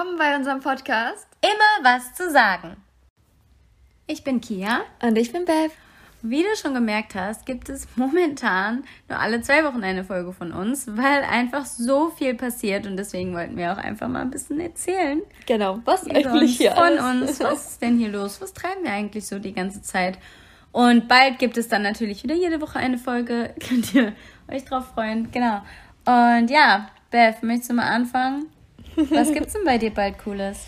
willkommen bei unserem Podcast. Immer was zu sagen. Ich bin Kia. Und ich bin Bev. Wie du schon gemerkt hast, gibt es momentan nur alle zwei Wochen eine Folge von uns, weil einfach so viel passiert und deswegen wollten wir auch einfach mal ein bisschen erzählen. Genau, was eigentlich hier Von uns, was ist denn hier los? Was treiben wir eigentlich so die ganze Zeit? Und bald gibt es dann natürlich wieder jede Woche eine Folge. Könnt ihr euch drauf freuen. Genau. Und ja, Bev, möchtest du mal anfangen? Was gibt's denn bei dir bald Cooles?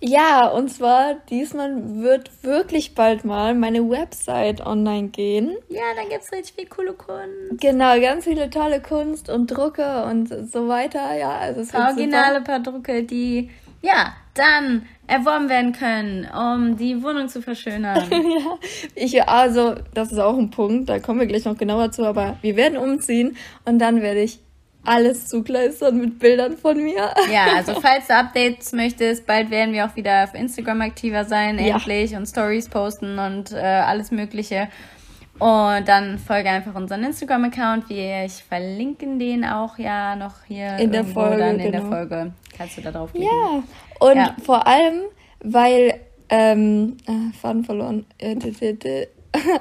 Ja, und zwar diesmal wird wirklich bald mal meine Website online gehen. Ja, dann gibt's richtig viel coole Kunst. Genau, ganz viele tolle Kunst und Drucke und so weiter. Ja, also es Originale paar Drucke, die ja dann erworben werden können, um die Wohnung zu verschönern. ja, ich, also, das ist auch ein Punkt, da kommen wir gleich noch genauer zu, aber wir werden umziehen und dann werde ich alles zugleistern mit Bildern von mir. Ja, also falls du Updates möchtest, bald werden wir auch wieder auf Instagram aktiver sein, Ja. endlich, und Stories posten und äh, alles Mögliche. Und dann folge einfach unseren Instagram-Account. Wir ich verlinken den auch ja noch hier In der Folge, dann in der genau. Folge. Kannst du da drauf klicken. Ja, und Ja. vor allem, weil, ähm, äh, Faden verloren. Äh,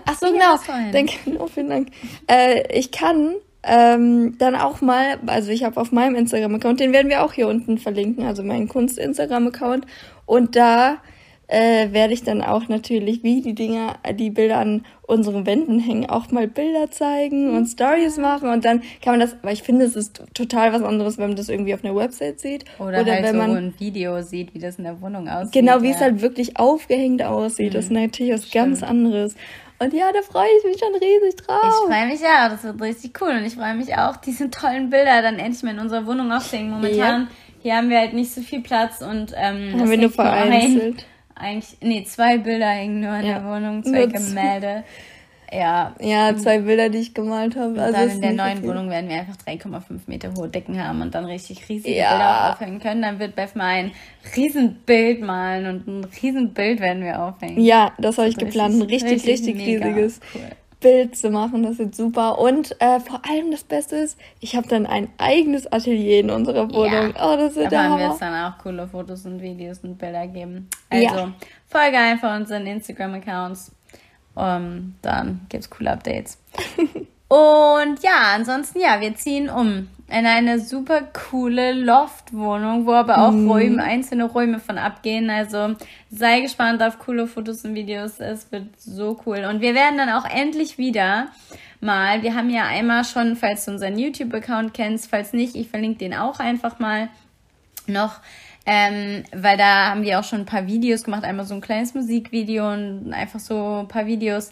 Ach so, Ja, genau. vorhin. Danke, oh, vielen Dank. Äh, ich kann ähm, dann auch mal, also ich habe auf meinem Instagram-Account, den werden wir auch hier unten verlinken, also meinen Kunst-Instagram-Account. Und da äh, werde ich dann auch natürlich, wie die Dinger, die Bilder an unseren Wänden hängen, auch mal Bilder zeigen und Stories machen. Und dann kann man das, weil ich finde, es ist total was anderes, wenn man das irgendwie auf einer Website sieht. Oder, halt wenn so man ein Video sieht, wie das in der Wohnung aussieht. Genau, wie ja. es halt wirklich aufgehängt aussieht. Das ist natürlich was ganz anderes. Und ja, da freue ich mich schon riesig drauf. Ich freue mich auch, das wird richtig cool. Und ich freue mich auch, diese tollen Bilder dann endlich mal in unserer Wohnung aufzuhängen. Momentan, hier haben wir halt nicht so viel Platz und ähm, Haben wir nur ein- vereinzelt. Eigentlich, nee, zwei Bilder hängen nur in Ja. der Wohnung, zwei. Gemälde. Ja, Ja, zwei Bilder, die ich gemalt habe. Also dann in der neuen viel. Wohnung werden wir einfach 3,5 Meter hohe Decken haben und dann richtig riesige Ja. Bilder aufhängen können. Dann wird Beth mal ein Riesenbild malen und ein Riesenbild werden wir aufhängen. Ja, das habe ich Richtig, geplant. Ein richtig, richtig, mega riesiges Cool. Bild zu machen. Das wird super. Und äh, vor allem das Beste ist, ich habe dann ein eigenes Atelier in unserer Wohnung. Oh, das wird Da werden wir jetzt dann auch coole Fotos und Videos und Bilder geben. Also Ja. folge einfach unseren Instagram-Accounts. Um, dann gibt's coole Updates. und ja, ansonsten ja, wir ziehen um in eine super coole Loftwohnung, wo aber auch Mhm. Räume, einzelne Räume von abgehen. Also sei gespannt auf coole Fotos und Videos. Es wird so cool. Und wir werden dann auch endlich wieder mal, wir haben ja einmal schon, falls du unseren YouTube-Account kennst, falls nicht, ich verlinke den auch einfach mal noch, ähm, weil da haben wir auch schon ein paar Videos gemacht, einmal so ein kleines Musikvideo und einfach so ein paar Videos,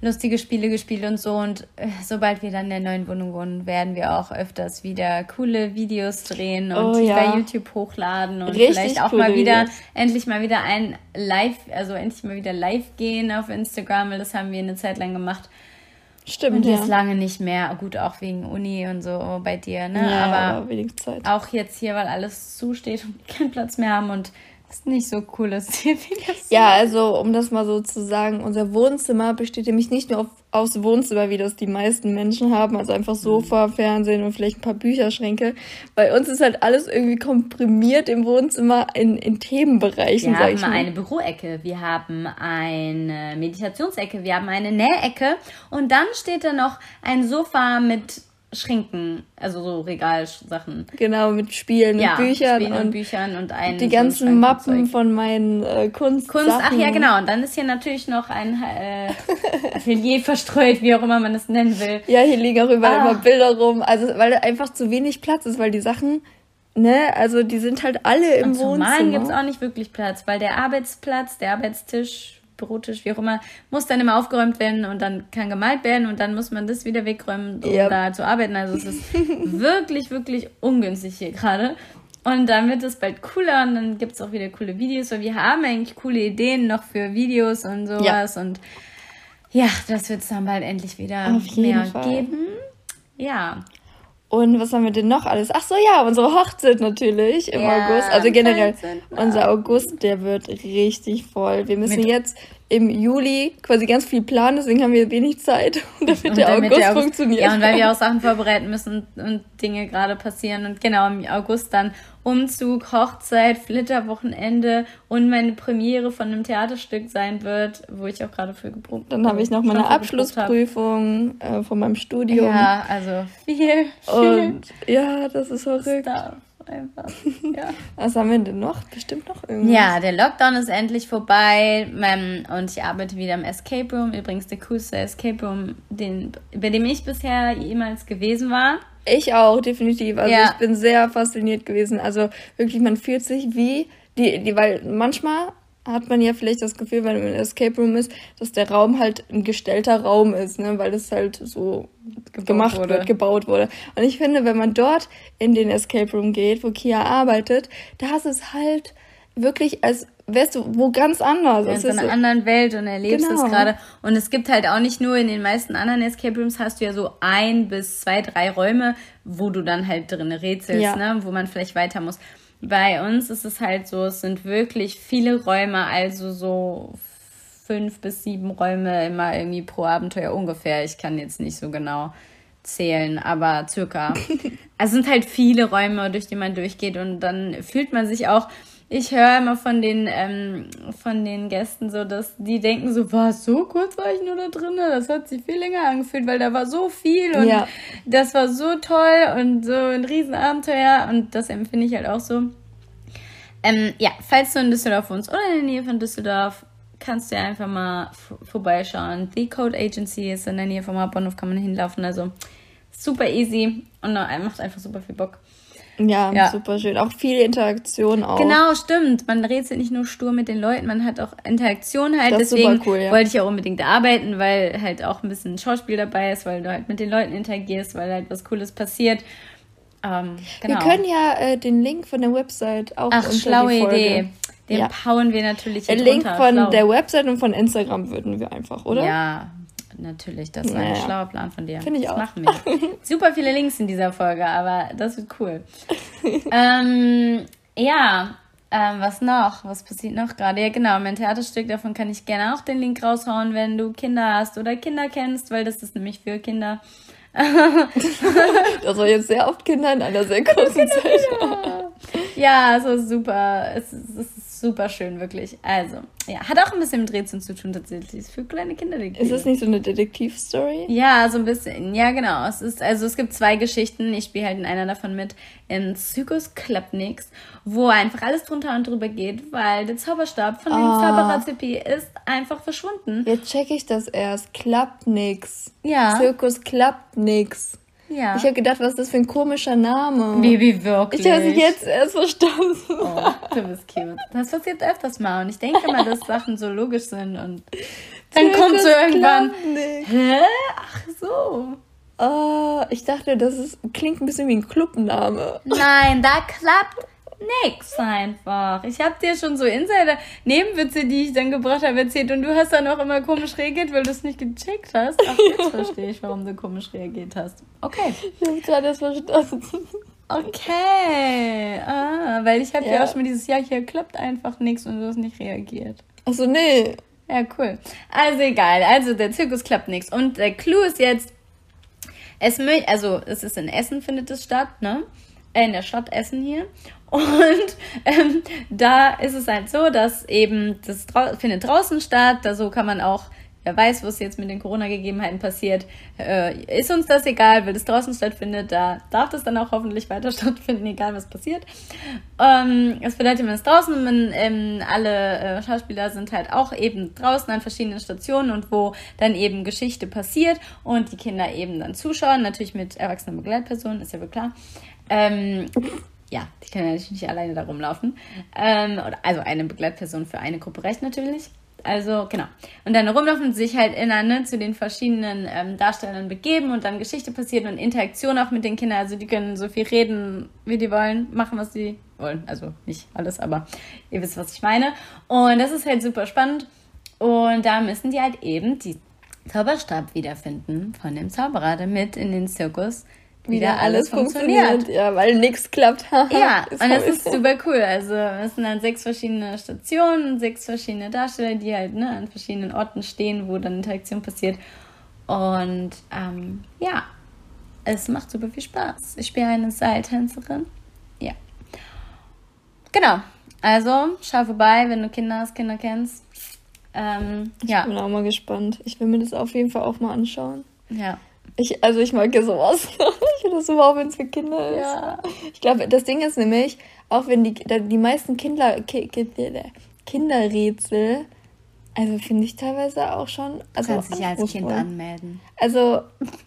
lustige Spiele gespielt und so. Und äh, sobald wir dann in der neuen Wohnung wohnen, werden wir auch öfters wieder coole Videos drehen und Oh die ja. bei YouTube hochladen und Richtig vielleicht auch mal wieder, Videos. endlich mal wieder ein Live, also endlich mal wieder live gehen auf Instagram, weil das haben wir eine Zeit lang gemacht. Stimmt, Und ja. jetzt lange nicht mehr. Gut, auch wegen Uni und so bei dir, ne? ja, aber aber wenig Zeit. auch jetzt hier, weil alles zusteht und keinen Platz mehr haben und es nicht so cool ist, hier Videos Ja, also um das mal so zu sagen, unser Wohnzimmer besteht nämlich nicht nur auf, aus Wohnzimmer, wie das die meisten Menschen haben, also einfach Sofa, Fernsehen und vielleicht ein paar Bücherschränke. Bei uns ist halt alles irgendwie komprimiert im Wohnzimmer in, in Themenbereichen, Wir sag haben ich mal. eine Büroecke, wir haben eine Meditationsecke, wir haben eine Nähecke und dann steht da noch ein Sofa mit Schränken, also so Regalsachen. Genau, mit Spielen Ja, und Büchern Spielen und, und Büchern und ein die so ganzen und Mappen von meinen äh, Kunst. Kunst, ach ja, genau. Und dann ist hier natürlich noch ein äh, Atelier verstreut, wie auch immer man es nennen will. Ja, hier liegen auch überall Ah. immer Bilder rum. Also, weil einfach zu wenig Platz ist, weil die Sachen, ne, also die sind halt alle im Und zum Wohnzimmer. Malen gibt es auch nicht wirklich Platz, weil der Arbeitsplatz, der Arbeitstisch, Bürotisch, wie auch immer, muss dann immer aufgeräumt werden und dann kann gemalt werden und dann muss man das wieder wegräumen, um Ja. da zu arbeiten. Also es ist wirklich, wirklich ungünstig hier gerade. Und dann wird es bald cooler und dann gibt es auch wieder coole Videos, weil wir haben eigentlich coole Ideen noch für Videos und sowas. Und ja, das wird es dann bald endlich wieder Auf jeden mehr Fall. geben. Ja, Und was haben wir denn noch alles? Ach so, ja, unsere Hochzeit natürlich im Ja, August. Also generell, 13.. unser August, der wird richtig voll. Wir müssen Mit- jetzt im Juli quasi ganz viel planen, deswegen haben wir wenig Zeit, damit Und der damit August der August funktioniert. Ja, und weil wir auch Sachen vorbereiten müssen und, Dinge gerade passieren. Und genau im August dann Umzug, Hochzeit, Flitterwochenende und meine Premiere von einem Theaterstück sein wird, wo ich auch gerade für geprobt Dann habe ich noch meine. Abschlussprüfung äh, von meinem Studium. Ja, also viel, viel Und ja, das ist verrückt. Stuff einfach. Ja. Was haben wir denn noch? Bestimmt noch irgendwas. Ja, der Lockdown ist endlich vorbei ähm, und ich arbeite wieder im Escape Room. Übrigens der coolste Escape Room, den, bei dem ich bisher jemals gewesen war. Ich auch, definitiv. Also Ja. ich bin sehr fasziniert gewesen. Also wirklich, man fühlt sich wie die, die, weil manchmal hat man ja vielleicht das Gefühl, wenn man im Escape Room ist, dass der Raum halt ein gestellter Raum ist, ne? weil es halt so gemacht wurde. wird, gebaut wurde. Und ich finde, wenn man dort in den Escape Room geht, wo Kia arbeitet, da ist es halt wirklich, als wärst du wo ganz anders. in Es so einer anderen Welt und erlebst Genau. es gerade. Und es gibt halt auch nicht nur in den meisten anderen Escape Rooms hast du ja so ein bis zwei, drei Räume, wo du dann halt drin rätselst, Ja. ne? wo man vielleicht weiter muss. Bei uns ist es halt so, es sind wirklich viele Räume, also so fünf bis sieben Räume immer irgendwie pro Abenteuer ungefähr. Ich kann jetzt nicht so genau zählen, aber circa. Also es sind halt viele Räume, durch die man durchgeht und dann fühlt man sich auch. Ich höre immer von den ähm, von den Gästen so, dass die denken so, was so kurz war ich nur da drin, das hat sich viel länger angefühlt, weil da war so viel und Ja. das war so toll und so ein Riesenabenteuer und das empfinde ich halt auch so. Ähm, ja, falls du in Düsseldorf wohnst oder in der Nähe von Düsseldorf, kannst du ja einfach mal vorbeischauen. The Code Agency ist in der Nähe vom Hauptbahnhof, kann man hinlaufen. Also super easy und macht einfach super viel Bock. Ja, Ja. super schön. Auch viel Interaktion auch. Genau, stimmt. Man rätselt nicht nur stur mit den Leuten, man hat auch Interaktion halt. Das ist Deswegen super cool, ja. wollte ich auch unbedingt arbeiten, weil halt auch ein bisschen Schauspiel dabei ist, weil du halt mit den Leuten interagierst, weil halt was Cooles passiert. Ähm, genau. Wir können ja äh, den Link von der Website auch Ach, unter schlaue die Folge. Idee. Den Ja. hauen wir natürlich hier Link drunter. von Schlau. der Website und von Instagram würden wir einfach, oder? Ja, natürlich. Das war ein Naja. schlauer Plan von dir. Finde ich das auch. machen wir. Super viele Links in dieser Folge, aber das wird cool. ähm, ja, ähm, was noch? Was passiert noch gerade? Ja, genau, mein Theaterstück, davon kann ich gerne auch den Link raushauen, wenn du Kinder hast oder Kinder kennst, weil das ist nämlich für Kinder. Das war jetzt sehr oft Kinder in einer sehr kurzen Zeit. Ja, es ist super. Es es ist super schön, wirklich. Also, ja, hat auch ein bisschen mit Rätseln zu tun, tatsächlich. Ist für kleine Kinder. die Ist das nicht so eine Detektivstory? Ja, so ein bisschen. Ja, genau. Es ist, also es gibt zwei Geschichten. Ich spiele halt in einer davon mit in Zykos Klapnix, wo einfach alles drunter und drüber geht, weil der Zauberstab von dem Ah. Zauberer Zippy ist einfach verschwunden. Jetzt check ich das erst. Klappt nix. Ja. Zirkus klappt nix. Ja. Ich habe gedacht, was ist das für ein komischer Name? Baby, wirklich. Ich habe es jetzt erst verstanden. Oh, du bist cute. Das passiert öfters mal und ich denke immer, dass Sachen so logisch sind und dann kommt so irgendwann. nix. Hä? Ach so. Ah, ich dachte, das ist, klingt ein bisschen wie ein Clubname. Nein, da klappt nix einfach. Ich habe dir schon so Insider-Nebenwitze, die ich dann gebracht habe, erzählt und du hast dann auch immer komisch reagiert, weil du es nicht gecheckt hast. Ach, jetzt verstehe ich, warum du komisch reagiert hast. Okay. Ich habe gerade erst verstanden. Okay. Ah, weil ich habe ja. Ja. auch schon mal dieses Jahr hier klappt einfach nichts und du hast nicht reagiert. Achso, nee. Ja, cool. Also egal. Also der Zirkus klappt nichts. Und der Clou ist jetzt, es also es ist in Essen findet es statt, ne? Äh, In der Stadt Essen hier. Und ähm, da ist es halt so, dass eben das drau findet draußen statt. Da so kann man auch, wer weiß, was jetzt mit den Corona-Gegebenheiten passiert, äh, ist uns das egal, weil das draußen stattfindet. Da darf das dann auch hoffentlich weiter stattfinden, egal was passiert. Ähm, das bedeutet, man ist draußen man, ähm, alle äh, Schauspieler sind halt auch eben draußen an verschiedenen Stationen und wo dann eben Geschichte passiert und die Kinder eben dann zuschauen, natürlich mit erwachsenen Begleitpersonen, ist ja wohl klar. Ähm, ja, die können ja natürlich nicht alleine da rumlaufen. Ähm, also eine Begleitperson für eine Gruppe reicht natürlich. Also, genau. Und dann rumlaufen sich halt in ne, zu den verschiedenen ähm, Darstellern begeben und dann Geschichte passiert und Interaktion auch mit den Kindern. Also, die können so viel reden, wie die wollen, machen, was sie wollen. Also, nicht alles, aber ihr wisst, was ich meine. Und das ist halt super spannend. Und da müssen die halt eben die Zauberstab wiederfinden von dem Zauberer, damit in den Zirkus wieder alles funktioniert. funktioniert. Ja, weil nichts klappt. ja, und das ist super cool. Also es sind dann sechs verschiedene Stationen, sechs verschiedene Darsteller, die halt ne, an verschiedenen Orten stehen, wo dann Interaktion passiert. Und ähm, ja, es macht super viel Spaß. Ich spiele eine Seiltänzerin. Ja. Genau. Also, schau vorbei, wenn du Kinder hast, Kinder kennst. Ähm, ich ja. bin auch mal gespannt. Ich will mir das auf jeden Fall auch mal anschauen. Ja. Ich, also ich mag ja sowas. ich finde das super, wenn es für Kinder ist. Ja. Ich glaube, das Ding ist nämlich, auch wenn die, die meisten Kinder, Kinderrätsel, also finde ich teilweise auch schon. Also du kannst dich als Kind anmelden. Also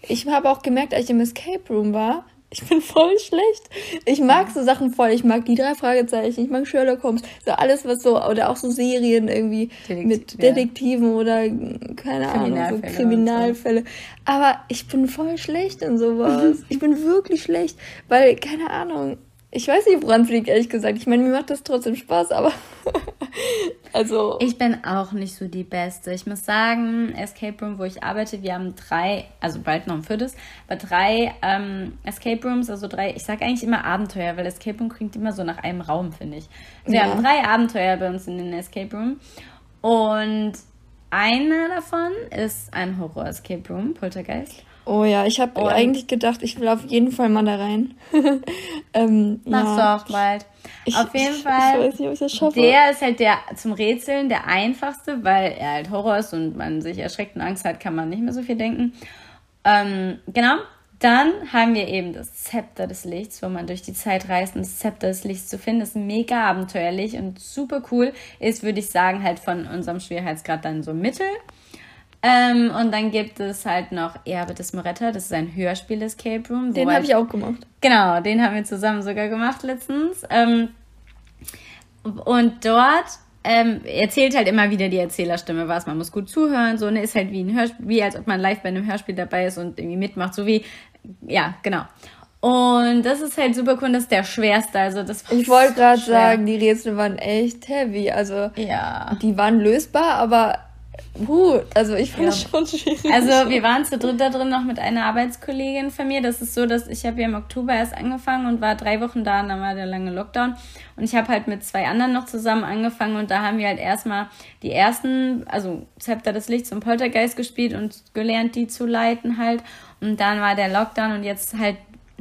ich habe auch gemerkt, als ich im Escape Room war, ich bin voll schlecht. Ich mag so Sachen voll. Ich mag die drei Fragezeichen. Ich mag Sherlock Holmes. So alles, was so, oder auch so Serien irgendwie Detektiv, mit Detektiven ja. oder, keine Ahnung, so Kriminalfälle. Aber ich bin voll schlecht in sowas. ich bin wirklich schlecht, weil, keine Ahnung, ich weiß nicht, woran es liegt, ehrlich gesagt. Ich meine, mir macht das trotzdem Spaß, aber. also. Ich bin auch nicht so die Beste. Ich muss sagen, Escape Room, wo ich arbeite, wir haben drei, also bald noch ein viertes, aber drei ähm, Escape Rooms, also drei, ich sage eigentlich immer Abenteuer, weil Escape Room klingt immer so nach einem Raum, finde ich. Wir ja. haben drei Abenteuer bei uns in den Escape Room. Und einer davon ist ein Horror-Escape Room, Poltergeist. Oh ja, ich habe eigentlich gedacht, ich will auf jeden Fall mal da rein. ähm, Machst ja. du auch bald. Ich, auf jeden ich, Fall. Ich weiß nicht, ob ich das schaffe. Der ist halt der zum Rätseln der einfachste, weil er halt Horror ist und man sich erschreckt und Angst hat, kann man nicht mehr so viel denken. Ähm, genau. Dann haben wir eben das Zepter des Lichts, wo man durch die Zeit reist. Und das Zepter des Lichts zu finden, ist mega abenteuerlich und super cool. Ist, würde ich sagen, halt von unserem Schwierigkeitsgrad dann so mittel. Ähm, und dann gibt es halt noch Erbe des Moretta, das ist ein Hörspiel-Escape Room. Den habe ich auch gemacht. Genau, den haben wir zusammen sogar gemacht letztens. Ähm, und dort ähm, erzählt halt immer wieder die Erzählerstimme was. Man muss gut zuhören, so, ne, ist halt wie ein Hörspiel, wie als ob man live bei einem Hörspiel dabei ist und irgendwie mitmacht, so wie, ja, genau. Und das ist halt super cool, das ist der schwerste. Also das ich wollte gerade sagen, die Rätsel waren echt heavy. Also ja. die waren lösbar, aber Puh, also ich fand ja. das schon schwierig. Also wir waren zu dritt da drin noch mit einer Arbeitskollegin von mir. Das ist so, dass ich habe ja im Oktober erst angefangen und war drei Wochen da und dann war der lange Lockdown. Und ich habe halt mit zwei anderen noch zusammen angefangen und da haben wir halt erstmal die ersten, also Zepter des Lichts und Poltergeist gespielt und gelernt, die zu leiten halt. Und dann war der Lockdown und jetzt halt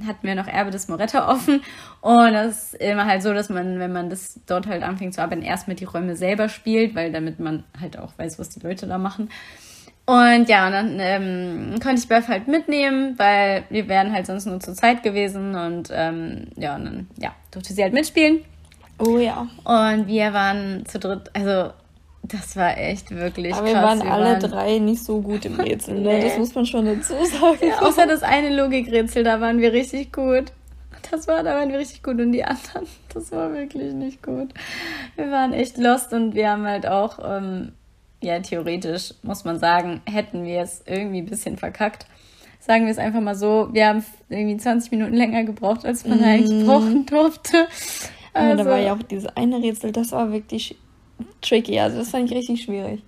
hatten wir noch Erbe des Moretta offen. Und das ist immer halt so, dass man, wenn man das dort halt anfängt zu arbeiten, erst mit die Räume selber spielt, weil damit man halt auch weiß, was die Leute da machen. Und ja, und dann ähm, konnte ich Beth halt mitnehmen, weil wir wären halt sonst nur zur Zeit gewesen. Und ähm, ja, und dann ja, durfte sie halt mitspielen. Oh ja. Und wir waren zu dritt, also das war echt wirklich Aber krass. wir waren alle drei nicht so gut im Rätsel, ne? nee. Das muss man schon dazu sagen. Ja, außer das eine Logikrätsel, da waren wir richtig gut. Das war, da waren wir richtig gut und die anderen, das war wirklich nicht gut. Wir waren echt lost und wir haben halt auch, ähm, ja, theoretisch muss man sagen, hätten wir es irgendwie ein bisschen verkackt. Sagen wir es einfach mal so, wir haben irgendwie 20 Minuten länger gebraucht, als man mm. eigentlich brauchen durfte. Also, ja, da war ja auch dieses eine Rätsel, das war wirklich tricky. Also das fand ich richtig schwierig.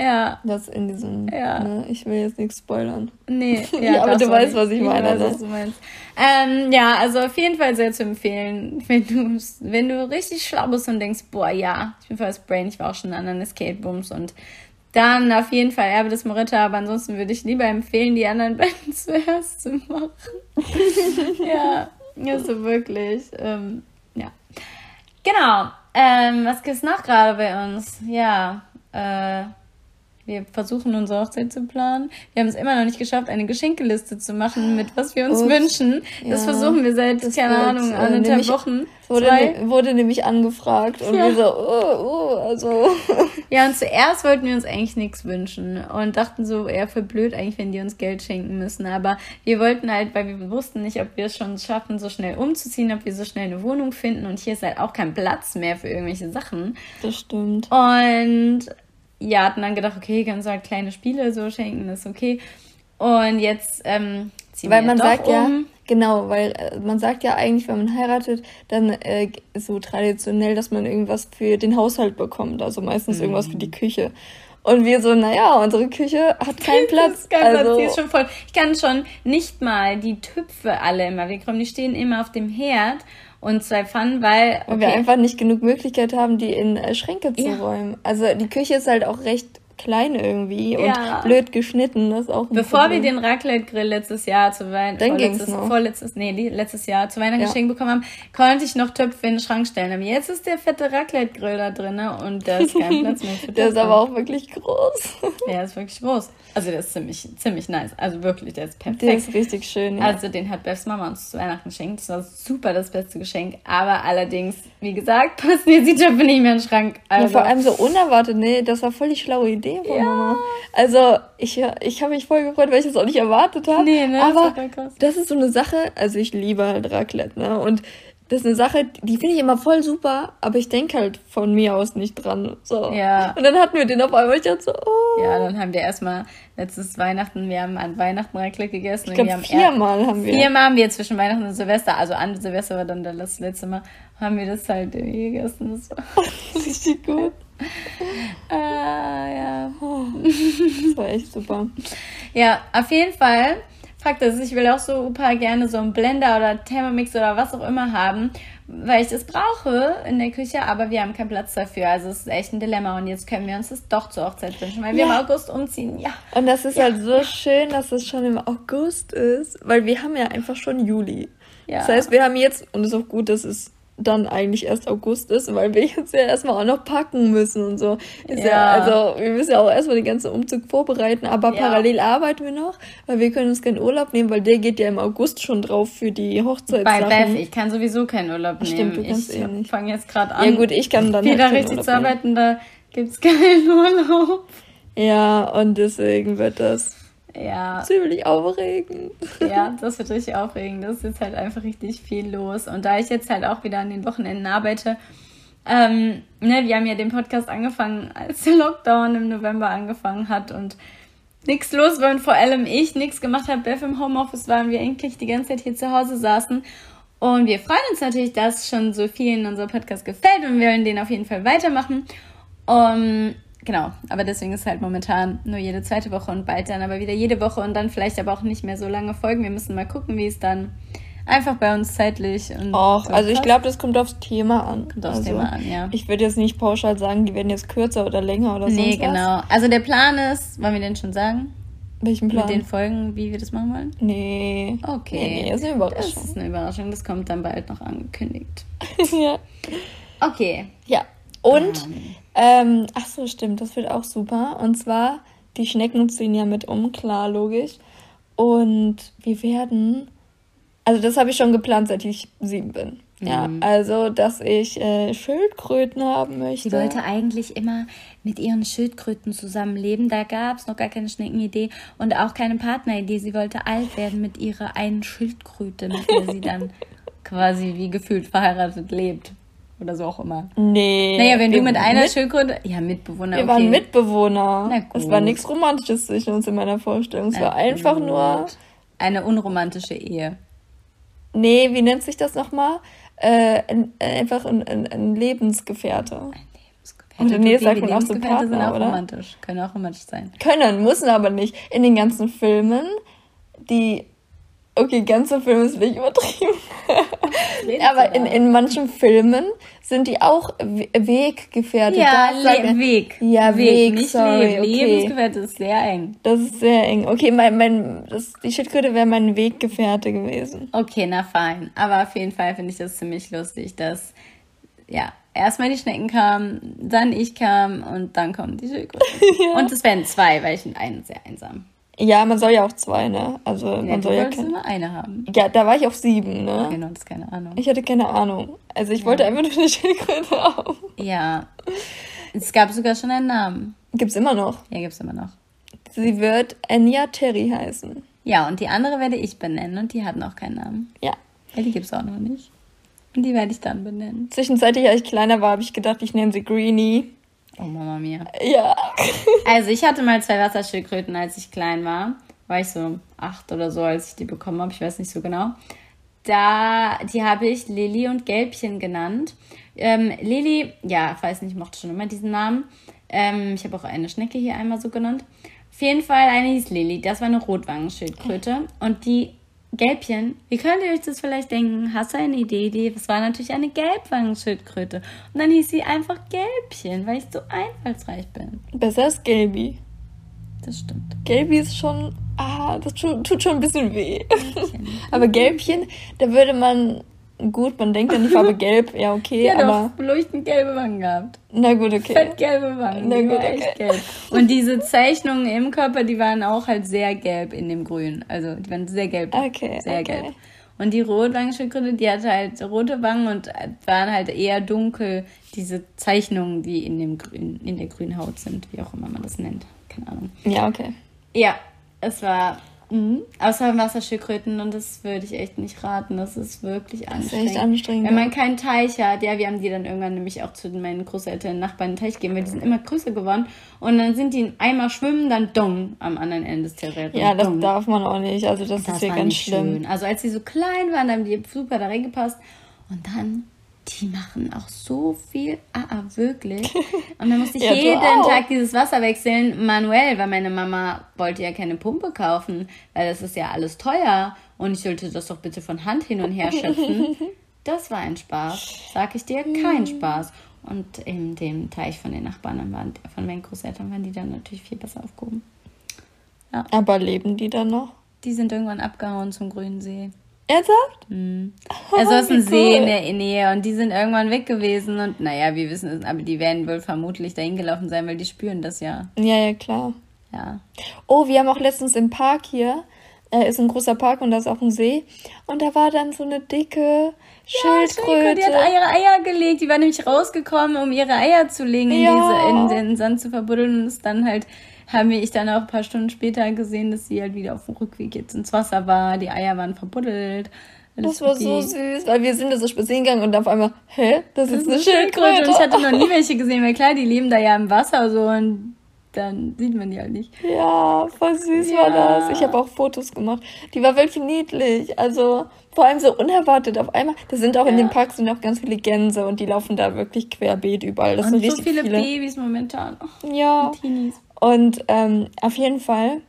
Ja. Das in diesem. Ja. Ne, ich will jetzt nichts spoilern. Nee, ja, ja aber du weißt, was ich meine. Ich weiß, was du meinst. Ähm, ja, also auf jeden Fall sehr zu empfehlen, wenn du, wenn du richtig schlau bist und denkst, boah, ja, ich bin First Brain, ich war auch schon in anderen Escape Rooms und dann auf jeden Fall Erbe des Morita, aber ansonsten würde ich lieber empfehlen, die anderen beiden zuerst zu machen. ja, also wirklich. Ähm, ja. Genau. Ähm, was gibt's noch gerade bei uns? Ja, äh, wir versuchen unsere Hochzeit zu planen. Wir haben es immer noch nicht geschafft, eine Geschenkeliste zu machen, mit was wir uns Ups. wünschen. Das ja, versuchen wir seit, keine Ahnung, anderthalb Wochen. Wurde, ne, wurde nämlich angefragt und ja. wir so, oh, oh, also. Ja, und zuerst wollten wir uns eigentlich nichts wünschen und dachten so, eher für blöd eigentlich, wenn die uns Geld schenken müssen. Aber wir wollten halt, weil wir wussten nicht, ob wir es schon schaffen, so schnell umzuziehen, ob wir so schnell eine Wohnung finden und hier ist halt auch kein Platz mehr für irgendwelche Sachen. Das stimmt. Und ja, hatten dann gedacht, okay, kannst du halt kleine Spiele so schenken, ist okay. Und jetzt ähm, ziehen weil wir man sagt um. ja, genau, weil äh, man sagt ja eigentlich, wenn man heiratet, dann äh, so traditionell, dass man irgendwas für den Haushalt bekommt, also meistens mhm. irgendwas für die Küche. Und wir so, naja, unsere Küche hat keinen Platz. Kein also, Platz, die ist schon voll. Ich kann schon nicht mal die Töpfe alle immer wegräumen. Die stehen immer auf dem Herd und zwei Pfannen, weil. Weil wir einfach nicht genug Möglichkeit haben, die in äh, Schränke zu ja. räumen. Also die Küche ist halt auch recht klein irgendwie und ja. blöd geschnitten. Das ist auch Bevor Problem. wir den Raclette-Grill letztes Jahr zu Weihnachten, vorletztes, nee, letztes Jahr zu Weihnachten ja. geschenkt bekommen haben, konnte ich noch Töpfe in den Schrank stellen. Aber jetzt ist der fette Raclette-Grill da drin und da ist kein Platz mehr für Der ist aber auch wirklich groß. Der ist wirklich groß. Also der ist ziemlich, ziemlich nice. Also wirklich, der ist perfekt. Der ist richtig schön. Ja. Also den hat Bevs Mama uns zu Weihnachten geschenkt. Das war super das beste Geschenk. Aber allerdings, wie gesagt, passen jetzt die Töpfe nicht mehr in den Schrank. Also. Ja, vor allem so unerwartet, nee, das war voll die schlaue Idee von ja. Mama. Also ich, ich habe mich voll gefreut, weil ich das auch nicht erwartet habe. Nee, ne? Aber das, das ist so eine Sache, also ich liebe halt Raclette, ne? Und das ist eine Sache, die finde ich immer voll super, aber ich denke halt von mir aus nicht dran. So. Ja. Und dann hatten wir den auf einmal, ich dachte so, oh. Ja, dann haben wir erstmal letztes Weihnachten, wir haben an Weihnachten Raclette gegessen. Ich glaube, viermal haben wir. Viermal haben wir zwischen Weihnachten und Silvester, also an Silvester war dann das letzte Mal, haben wir das halt gegessen. Das war richtig gut. Ah, ja. Das war echt super. Ja, auf jeden Fall Fakt ist, ich will auch so super gerne so einen Blender oder Thermomix oder was auch immer haben, weil ich das brauche in der Küche, aber wir haben keinen Platz dafür. Also es ist echt ein Dilemma und jetzt können wir uns das doch zur Hochzeit wünschen, weil wir im August umziehen. Ja. Und das ist ja. halt so schön, dass es schon im August ist, weil wir haben ja einfach schon Juli. Ja. Das heißt, wir haben jetzt, und es ist auch gut, dass es dann eigentlich erst August ist, weil wir jetzt ja erstmal auch noch packen müssen und so. Ist ja. ja also wir müssen ja auch erstmal den ganzen Umzug vorbereiten, aber ja. parallel arbeiten wir noch, weil wir können uns keinen Urlaub nehmen, weil der geht ja im August schon drauf für die Hochzeit. Bei Beth, ich kann sowieso keinen Urlaub nehmen. Stimmt, du kannst ich eh fange jetzt gerade an. Ja gut, ich kann dann wieder halt richtig zu arbeiten, da gibt's keinen Urlaub. Ja, und deswegen wird das ja. Ziemlich aufregend. Ja, das wird richtig aufregend. Das ist jetzt halt einfach richtig viel los. Und da ich jetzt halt auch wieder an den Wochenenden arbeite, ähm, ne, wir haben ja den Podcast angefangen, als der Lockdown im November angefangen hat und nichts los war und vor allem ich nichts gemacht habe. Beth im Homeoffice waren wir endlich die ganze Zeit hier zu Hause saßen. Und wir freuen uns natürlich, dass schon so vielen unser Podcast gefällt und wir wollen den auf jeden Fall weitermachen. Um, genau, aber deswegen ist halt momentan nur jede zweite Woche und bald dann aber wieder jede Woche und dann vielleicht aber auch nicht mehr so lange Folgen. Wir müssen mal gucken, wie es dann einfach bei uns zeitlich und. Och, so also ich glaube, das kommt aufs Thema an. Kommt aufs also, Thema an, ja. Ich würde jetzt nicht pauschal sagen, die werden jetzt kürzer oder länger oder so. Nee, genau. Also der Plan ist, wollen wir den schon sagen? Welchen Plan? Mit den Folgen, wie wir das machen wollen? Nee. Okay. Nee, nee, ist eine Überraschung. Das ist eine Überraschung, das kommt dann bald noch angekündigt. ja. Okay. Ja. Und, ähm, ach so, stimmt, das wird auch super. Und zwar, die Schnecken ziehen ja mit um, klar, logisch. Und wir werden, also das habe ich schon geplant, seit ich sieben bin. Ja, mhm. also, dass ich äh, Schildkröten haben möchte. Sie wollte eigentlich immer mit ihren Schildkröten zusammenleben. Da gab es noch gar keine Schneckenidee und auch keine Partneridee. Sie wollte alt werden mit ihrer einen Schildkröte, mit der sie dann quasi wie gefühlt verheiratet lebt oder so auch immer. Nee. Naja, wenn du mit einer mit Schildkröte. Ja, Mitbewohner. Wir okay. waren Mitbewohner. Na gut. Es war nichts Romantisches zwischen uns in meiner Vorstellung. Es Na war einfach gut. nur. Eine unromantische Ehe. Nee, wie nennt sich das nochmal? Äh, ein, einfach ein, ein, ein Lebensgefährte. Ein Lebensgefährte. Und nee, sagt man auch so Partner, sind auch oder? romantisch. Können auch romantisch sein. Können, müssen aber nicht. In den ganzen Filmen, die Okay, ganze Film ist nicht übertrieben. Aber in, in manchen Filmen sind die auch Weggefährte. Ja, Le Weg. Ja, Weg, Weg nicht sorry. Leben. Okay. Lebensgefährte ist sehr eng. Das ist sehr eng. Okay, mein, mein, das, die Schildkröte wäre mein Weggefährte gewesen. Okay, na fein. Aber auf jeden Fall finde ich das ziemlich lustig, dass, ja, erstmal die Schnecken kamen, dann ich kam und dann kommen die Schildkröten. ja. Und es werden zwei, weil ich einen sehr einsam. Ja, man soll ja auch zwei, ne? Also ja, man soll ja keine... nur eine haben. Ja, da war ich auf sieben, ne? Genau, das ist keine Ahnung. Ich hatte keine Ahnung. Also ich ja. wollte einfach nur eine Schildkröte haben. Ja. Es gab sogar schon einen Namen. Gibt's immer noch? Ja, gibt's immer noch. Sie wird Enya Terry heißen. Ja, und die andere werde ich benennen und die hat noch keinen Namen. Ja. Ja, die gibt's auch noch nicht. Und die werde ich dann benennen. Zwischenzeitlich, als ich kleiner war, habe ich gedacht, ich nenne sie Greenie. Oh, Mama mia. Ja. also ich hatte mal zwei Wasserschildkröten, als ich klein war. War ich so acht oder so, als ich die bekommen habe. Ich weiß nicht so genau. Da, die habe ich Lilly und Gelbchen genannt. Ähm, Lilly, ja, ich weiß nicht, ich mochte schon immer diesen Namen. Ähm, ich habe auch eine Schnecke hier einmal so genannt. Auf jeden Fall eine hieß Lilly. Das war eine Rotwangenschildkröte. Und die Gelbchen, wie könnt ihr euch das vielleicht denken? Hast du eine Idee? Die, das war natürlich eine Gelbwangenschildkröte. Und dann hieß sie einfach Gelbchen, weil ich so einfallsreich bin. Besser als Gelbi. Das stimmt. Gelbi ist schon, ah, das tut, tut schon ein bisschen weh. aber Gelbchen, da würde man, gut, man denkt an die Farbe Gelb, ja okay, hat aber, auch leuchtend gelbe Wangen gehabt. na gut, okay. Fettgelbe Wangen. Na gut, war echt okay. gelb. Und diese Zeichnungen im Körper, die waren auch halt sehr gelb in dem Grün. Also die waren sehr gelb. Okay, Sehr okay. gelb. Und die Rotwangenschildkröte, die hatte halt rote Wangen und waren halt eher dunkel, diese Zeichnungen, die in dem Grün, in der grünen Haut sind, wie auch immer man das nennt. Keine Ahnung. Ja, okay. Ja, es war mhm. außer Wasserschildkröten und das würde ich echt nicht raten. Das ist wirklich ist anstrengend. echt anstrengend, Wenn man keinen Teich hat, ja, wir haben die dann irgendwann nämlich auch zu meinen Großeltern Nachbarn in den Teich gegeben, weil die sind immer größer geworden und dann sind die in einmal schwimmen, dann dong am anderen Ende des Terrariums. Ja, das Dong. darf man auch nicht. Also das, Das ist ja ganz schlimm. schön. Also als die so klein waren, haben die super da reingepasst. Und dann, die machen auch so viel AA, wirklich. Und dann musste ich Ja, jeden. Tag dieses Wasser wechseln, manuell, weil meine Mama wollte ja keine Pumpe kaufen, weil das ist ja alles teuer. Und ich sollte das doch bitte von Hand hin und her schöpfen. Das war ein Spaß. Sag ich dir, kein Spaß. Und in dem Teich von den Nachbarn, waren, von meinen Großeltern, waren die dann natürlich viel besser aufgehoben. Aber leben die dann noch? Die sind irgendwann abgehauen zum Grünen See. Ernsthaft? Also es ist ein See in der Nähe und die sind irgendwann weg gewesen und naja, wir wissen es, aber die werden wohl vermutlich dahin gelaufen sein, weil die spüren das ja. Ja, ja, klar. Ja. Oh, wir haben auch letztens im Park hier, äh, ist ein großer Park und da ist auch ein See. Und da war dann so eine dicke Schildkröte. Die hat ihre Eier gelegt, die war nämlich rausgekommen, um ihre Eier zu legen, in, Ja. diese, in den Sand zu verbuddeln und ist dann halt, haben wir ich dann auch ein paar Stunden später gesehen, dass sie halt wieder auf dem Rückweg jetzt ins Wasser war, die Eier waren verbuddelt. das war so süß, weil wir sind da so spazieren gegangen und auf einmal, hä, das ist eine Schildkröte. Schildkröte. Und ich hatte noch nie welche gesehen, weil klar, die leben da ja im Wasser so und dann sieht man die halt nicht. Ja, voll süß war Ja. das. Ich habe auch Fotos gemacht. Die war wirklich niedlich. Also vor allem so unerwartet auf einmal. Da sind auch in Ja. dem Park sind auch ganz viele Gänse und die laufen da wirklich querbeet überall. Das und sind so viele, viele. Babys momentan. Oh, Ja. Teenies. Und ähm, auf jeden Fall,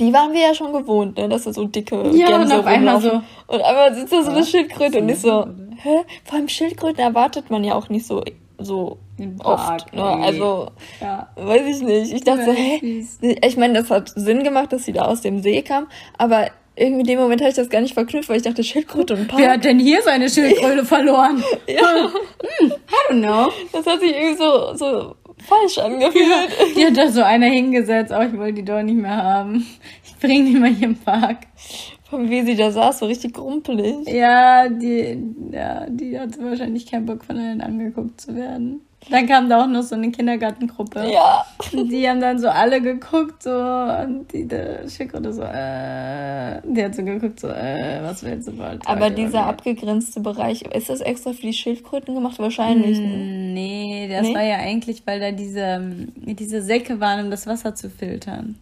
die waren wir ja schon gewohnt, ne? dass da so dicke Ja, Gänse und auf einmal rumlaufen. Und einmal sitzt da so eine Ja. Schildkröte und ich so, hä? Vor allem Schildkröten erwartet man ja auch nicht so, so oft. Ne? Also, Ja. weiß ich nicht. Ich dachte so, hä? Ich meine, das hat Sinn gemacht, dass sie da aus dem See kam, aber irgendwie in dem Moment habe ich das gar nicht verknüpft, weil ich dachte, Schildkröte und Park. Wer hat denn hier seine Schildkröte verloren? Ja, I don't know. das hat sich irgendwie so, so falsch angefühlt. Hier hat da so einer hingesetzt, oh, ich wollte die doch nicht mehr haben. Ich bring die mal hier im Park. Von wie sie da saß, so richtig grumpelig. Ja, die, ja, die hatte wahrscheinlich keinen Bock von allen angeguckt zu werden. Dann kam da auch noch so eine Kindergartengruppe. Ja. Und die haben dann so alle geguckt, so, und die, der Schildkröte so, äh, die hat so geguckt, so, äh, was willst du bald? Aber dieser abgegrenzte Bereich, ist das extra für die Schildkröten gemacht? Wahrscheinlich. ne? Nee, das Nee? war ja eigentlich, weil da diese, diese Säcke waren, um das Wasser zu filtern.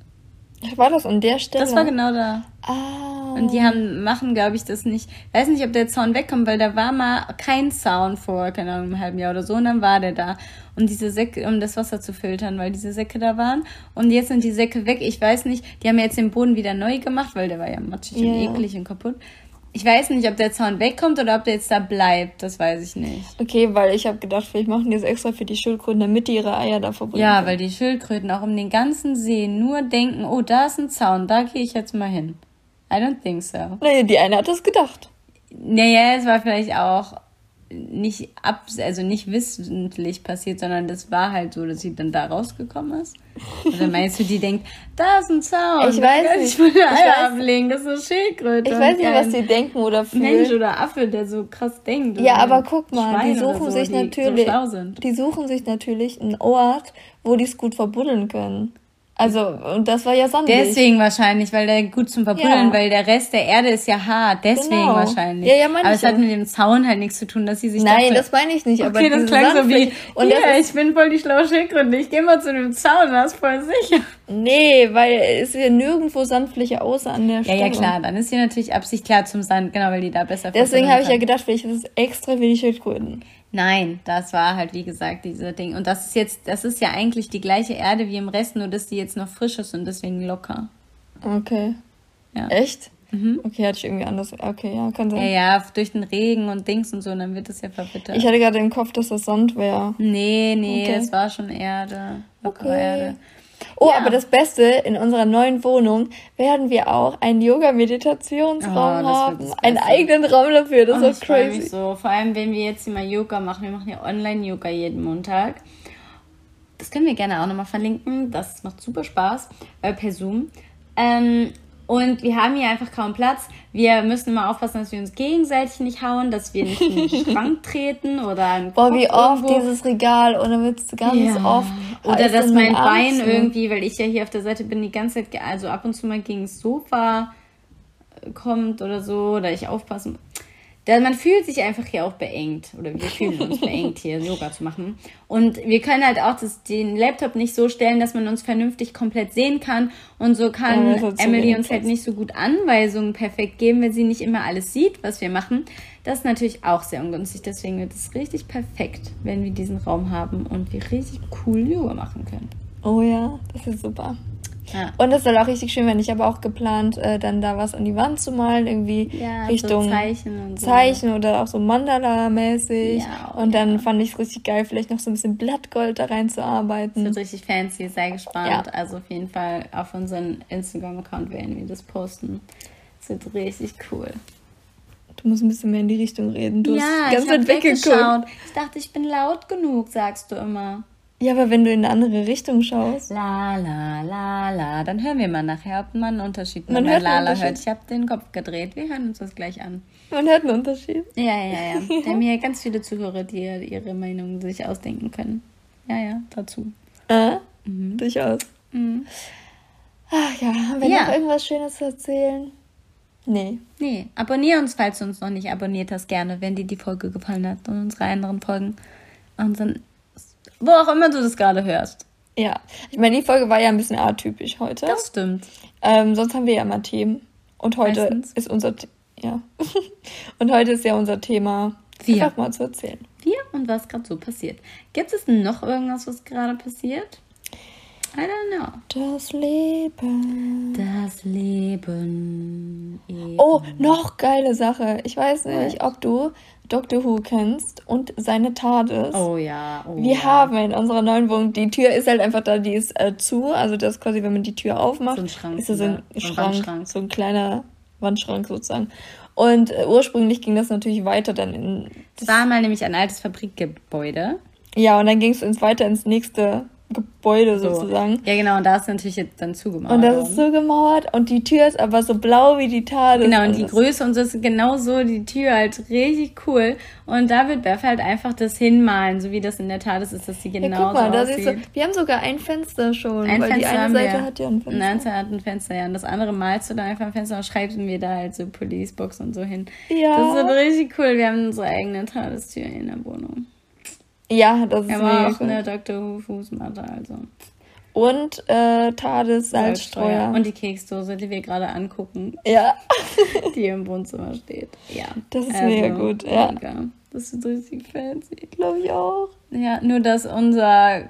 War das an der Stelle? Das war genau da. Ah. Und die haben, machen, glaube ich, das nicht. Weiß nicht, ob der Zaun wegkommt, weil da war mal kein Zaun vor, keine Ahnung, einem halben Jahr oder so, und dann war der da. Um diese Säcke, um das Wasser zu filtern, weil diese Säcke da waren. Und jetzt sind die Säcke weg. Ich weiß nicht, die haben jetzt den Boden wieder neu gemacht, weil der war ja matschig und Ja. eklig und kaputt. Ich weiß nicht, ob der Zaun wegkommt oder ob der jetzt da bleibt. Das weiß ich nicht. Okay, weil ich habe gedacht, vielleicht machen die es extra für die Schildkröten, damit die ihre Eier da verbringen. Ja, können. weil die Schildkröten auch um den ganzen See nur denken, oh, da ist ein Zaun, da gehe ich jetzt mal hin. I don't think so. Naja, die eine hat das gedacht. Naja, es war vielleicht auch nicht ab, also nicht wissentlich passiert, sondern das war halt so, dass sie dann da rausgekommen ist. Oder meinst du, die denkt, da ist ein Zaun. Ich weiß nicht. Ich Ich Eier ablegen, das ist eine Schildkröte. Ich weiß nicht, was die denken oder fühlen. Mensch oder Affe, der so krass denkt. Ja, aber guck mal, Schwein die suchen so, sich die natürlich, So die suchen sich natürlich einen Ort, wo die es gut verbuddeln können. Also, und das war ja sandig. Deswegen wahrscheinlich, weil der gut zum Verbuddeln, Ja. weil der Rest der Erde ist ja hart. Deswegen Genau. wahrscheinlich. Ja, ja, aber es hat ja. mit dem Zaun halt nichts zu tun, dass sie sich Nein, dachte, das meine ich nicht, aber Okay, das klang so wie, Sandfläche- und ist, ich bin voll die schlaue Schildkröte, ich gehe mal zu dem Zaun, das ist voll sicher. Nee, weil es ist ja nirgendwo Sandfläche außer an der Ja, Stelle. ja, klar. Dann ist hier natürlich Absicht klar zum Sand, genau, weil die da besser Deswegen habe ich ja gedacht, vielleicht ist es extra für die Schildkröten. Nein, das war halt, wie gesagt, diese Ding. Und das ist jetzt, das ist ja eigentlich die gleiche Erde wie im Rest, nur dass die jetzt noch frisch ist und deswegen locker. Okay. Ja. Echt? Okay, hatte ich irgendwie anders. Okay, ja, kann sein. Ja, ja, durch den Regen und Dings und so, dann wird es ja verwittert. Ich hatte gerade im Kopf, dass das Sand wäre. nee, nee, Okay. es war schon Erde. Lockere Okay. Erde. Oh, Ja. aber das Beste, in unserer neuen Wohnung werden wir auch einen Yoga-Meditationsraum Oh, haben. Einen eigenen Raum dafür. Das Oh, ist ich freue crazy. mich so. Vor allem, wenn wir jetzt hier mal Yoga machen. Wir machen ja Online-Yoga jeden Montag. Das können wir gerne auch nochmal verlinken. Das macht super Spaß äh, per Zoom. Ähm, und wir haben hier einfach kaum Platz. Wir müssen immer aufpassen, dass wir uns gegenseitig nicht hauen, dass wir nicht in den Schrank treten oder einen Boah, Kopf wie oft irgendwo- dieses Regal und dann wird's ganz Ja. oft. Oder dass mein Arm Bein zu. irgendwie, weil ich ja hier auf der Seite bin, die ganze Zeit, also ab und zu mal gegen das Sofa kommt oder so, oder ich aufpassen. Da, man fühlt sich einfach hier auch beengt, oder wir fühlen uns beengt, hier Yoga zu machen. Und wir können halt auch das, den Laptop nicht so stellen, dass man uns vernünftig komplett sehen kann. Und so Ja, kann so Emily uns halt nicht so gut Anweisungen perfekt geben, weil sie nicht immer alles sieht, was wir machen. Das ist natürlich auch sehr ungünstig. Deswegen wird es richtig perfekt, wenn wir diesen Raum haben und wir richtig cool Yoga machen können. Oh ja, das ist super. Ja. Und das soll auch richtig schön werden. Ich habe auch geplant, äh, dann da was an die Wand zu malen, irgendwie Ja, Richtung so Zeichen und so. Zeichen oder auch so Mandala-mäßig. Ja, oh und dann fand ich es richtig geil, vielleicht noch so ein bisschen Blattgold da Das reinzuarbeiten. wird richtig fancy, sehr gespannt. Also auf jeden Fall auf unseren Instagram-Account werden wir das posten. Das wird richtig cool. Du musst ein bisschen mehr in die Richtung reden. Du ja, hast ganz weit weggeschaut. Ich dachte, ich bin laut genug, sagst du immer. Ja, aber wenn du in eine andere Richtung schaust. La la la la. Dann hören wir mal nachher, ob man einen Unterschied Man hört Lala Unterschied. hört. Ich habe den Kopf gedreht. Wir hören uns das gleich an. Man hört einen Unterschied. Ja, ja, ja. Wir haben hier ganz viele Zuhörer, die ihre Meinung sich ausdenken können. Ja, ja, dazu. Äh? Mhm. Durchaus. Ach ja, haben wir Ja. noch irgendwas Schönes zu erzählen? Nee. Nee, abonnier uns, falls du uns noch nicht abonniert hast, gerne, wenn dir die Folge gefallen hat und unsere anderen Folgen. Dann, wo auch immer du das gerade hörst. Ja. Ich meine, die Folge war ja ein bisschen atypisch heute. Das stimmt. Ähm, sonst haben wir ja immer Themen. Und heute Meistens. ist unser The ja. Und heute ist ja unser Thema, Wir. einfach mal zu erzählen. Wir und was gerade so passiert. Gibt es noch irgendwas, was gerade passiert? I don't know. Das Leben. Das Leben. Oh, noch geile Sache. Ich weiß nicht, ob du Doctor Who kennst und seine TARDIS. Oh ja. Oh Wir ja. haben in unserer neuen Wohnung, die Tür ist halt einfach da, die ist äh, zu. Also das ist quasi, wenn man die Tür aufmacht, So ein Schrank ist das so ein ein Schrank, Wandschrank. so ein kleiner Wandschrank sozusagen. Und äh, ursprünglich ging das natürlich weiter dann in Es war mal nämlich ein altes Fabrikgebäude. Ja, und dann ging es ins weiter ins nächste Gebäude sozusagen. Ja, genau, und da ist natürlich jetzt dann zugemauert. Und das worden. ist so gemauert und die Tür ist aber so blau wie die TARDIS. Genau, und die Größe und so ist genau so, die Tür halt richtig cool. Und da wird Beth halt einfach das hinmalen, so wie das in der Tat ist, dass sie Ja, genau guck mal, so da siehst du, wir haben sogar ein Fenster schon, Ein weil Fenster die eine Seite wir. hat ja ein Fenster. Nein, hat ein Fenster, ja. Und das andere malst du da einfach ein Fenster und schreibst mir da halt so Policebox und so hin. Ja. Das ist richtig cool. Wir haben unsere eigene Tadestür in der Wohnung. Ja, das ist Wir mega haben auch cool. eine Dr. Who Fußmatte, also. Und äh, TARDIS Salzstreuer. Und die Keksdose, die wir gerade angucken, ja, die im Wohnzimmer steht. Ja. Das ist mega gut, ja. Mega. Das ist richtig fancy. glaube ich auch. Ja, nur dass unser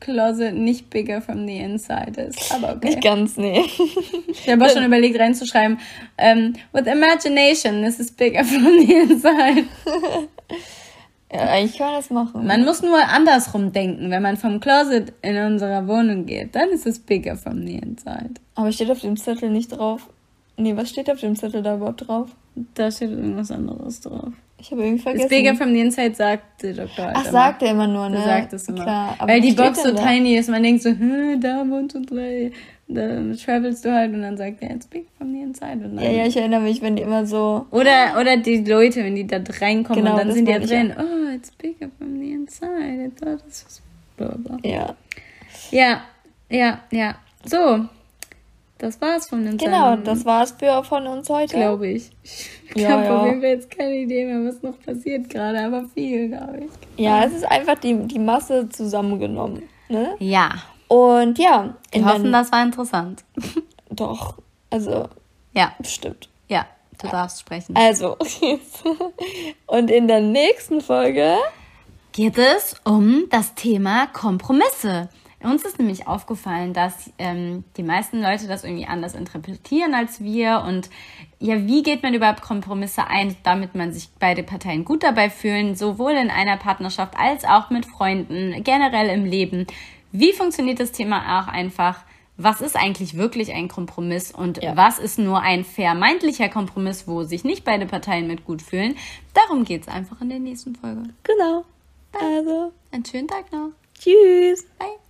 Closet nicht bigger from the inside ist. Aber okay. Nicht ganz, nee. Ich habe auch schon überlegt reinzuschreiben, ähm, with imagination, this is bigger from the inside. ja, eigentlich kann man das machen. Man muss nur andersrum denken. Wenn man vom Closet in unserer Wohnung geht, dann ist es bigger from the inside. Aber steht auf dem Zettel nicht drauf. Nee, was steht auf dem Zettel da überhaupt drauf? Da steht irgendwas anderes drauf. Ich habe irgendwie vergessen. Ist bigger from the inside, sagt der Doktor halt Ach, immer. sagt er immer nur, ne? Der sagt es immer. Klar, aber Weil die Box so da? tiny ist, man denkt so, hm, da wohnst du drei. Dann travelst du halt und dann sagt er, it's big from the inside. Und dann Ja, ja, ich erinnere mich, wenn die immer so. Oder, oder die Leute, wenn die da reinkommen Genau, und dann sind die ja ich drin, oh, it's bigger from the inside. I thought this was blah, blah. Ja. Ja, ja, ja. So, das war's von dem Genau, das war's für von uns heute. glaube ich. Ich Ja, habe ja. auf jeden Fall jetzt keine Idee mehr, was noch passiert gerade, aber viel, glaube ich. Ja, es ist einfach die, die Masse zusammengenommen. Ne? Ja. Und ja. Wir hoffen, das war interessant. Doch, also. Ja. Stimmt. Ja, du darfst sprechen. Also, und in der nächsten Folge geht es um das Thema Kompromisse. Uns ist nämlich aufgefallen, dass ähm, die meisten Leute das irgendwie anders interpretieren als wir. Und ja, wie geht man überhaupt Kompromisse ein, damit man sich beide Parteien gut dabei fühlen, sowohl in einer Partnerschaft als auch mit Freunden, generell im Leben. Wie funktioniert das Thema auch einfach? Was ist eigentlich wirklich ein Kompromiss und ja. was ist nur ein vermeintlicher Kompromiss, wo sich nicht beide Parteien mit gut fühlen? Darum geht es einfach in der nächsten Folge. Genau. Bye. Also. Einen schönen Tag noch. Tschüss. Bye.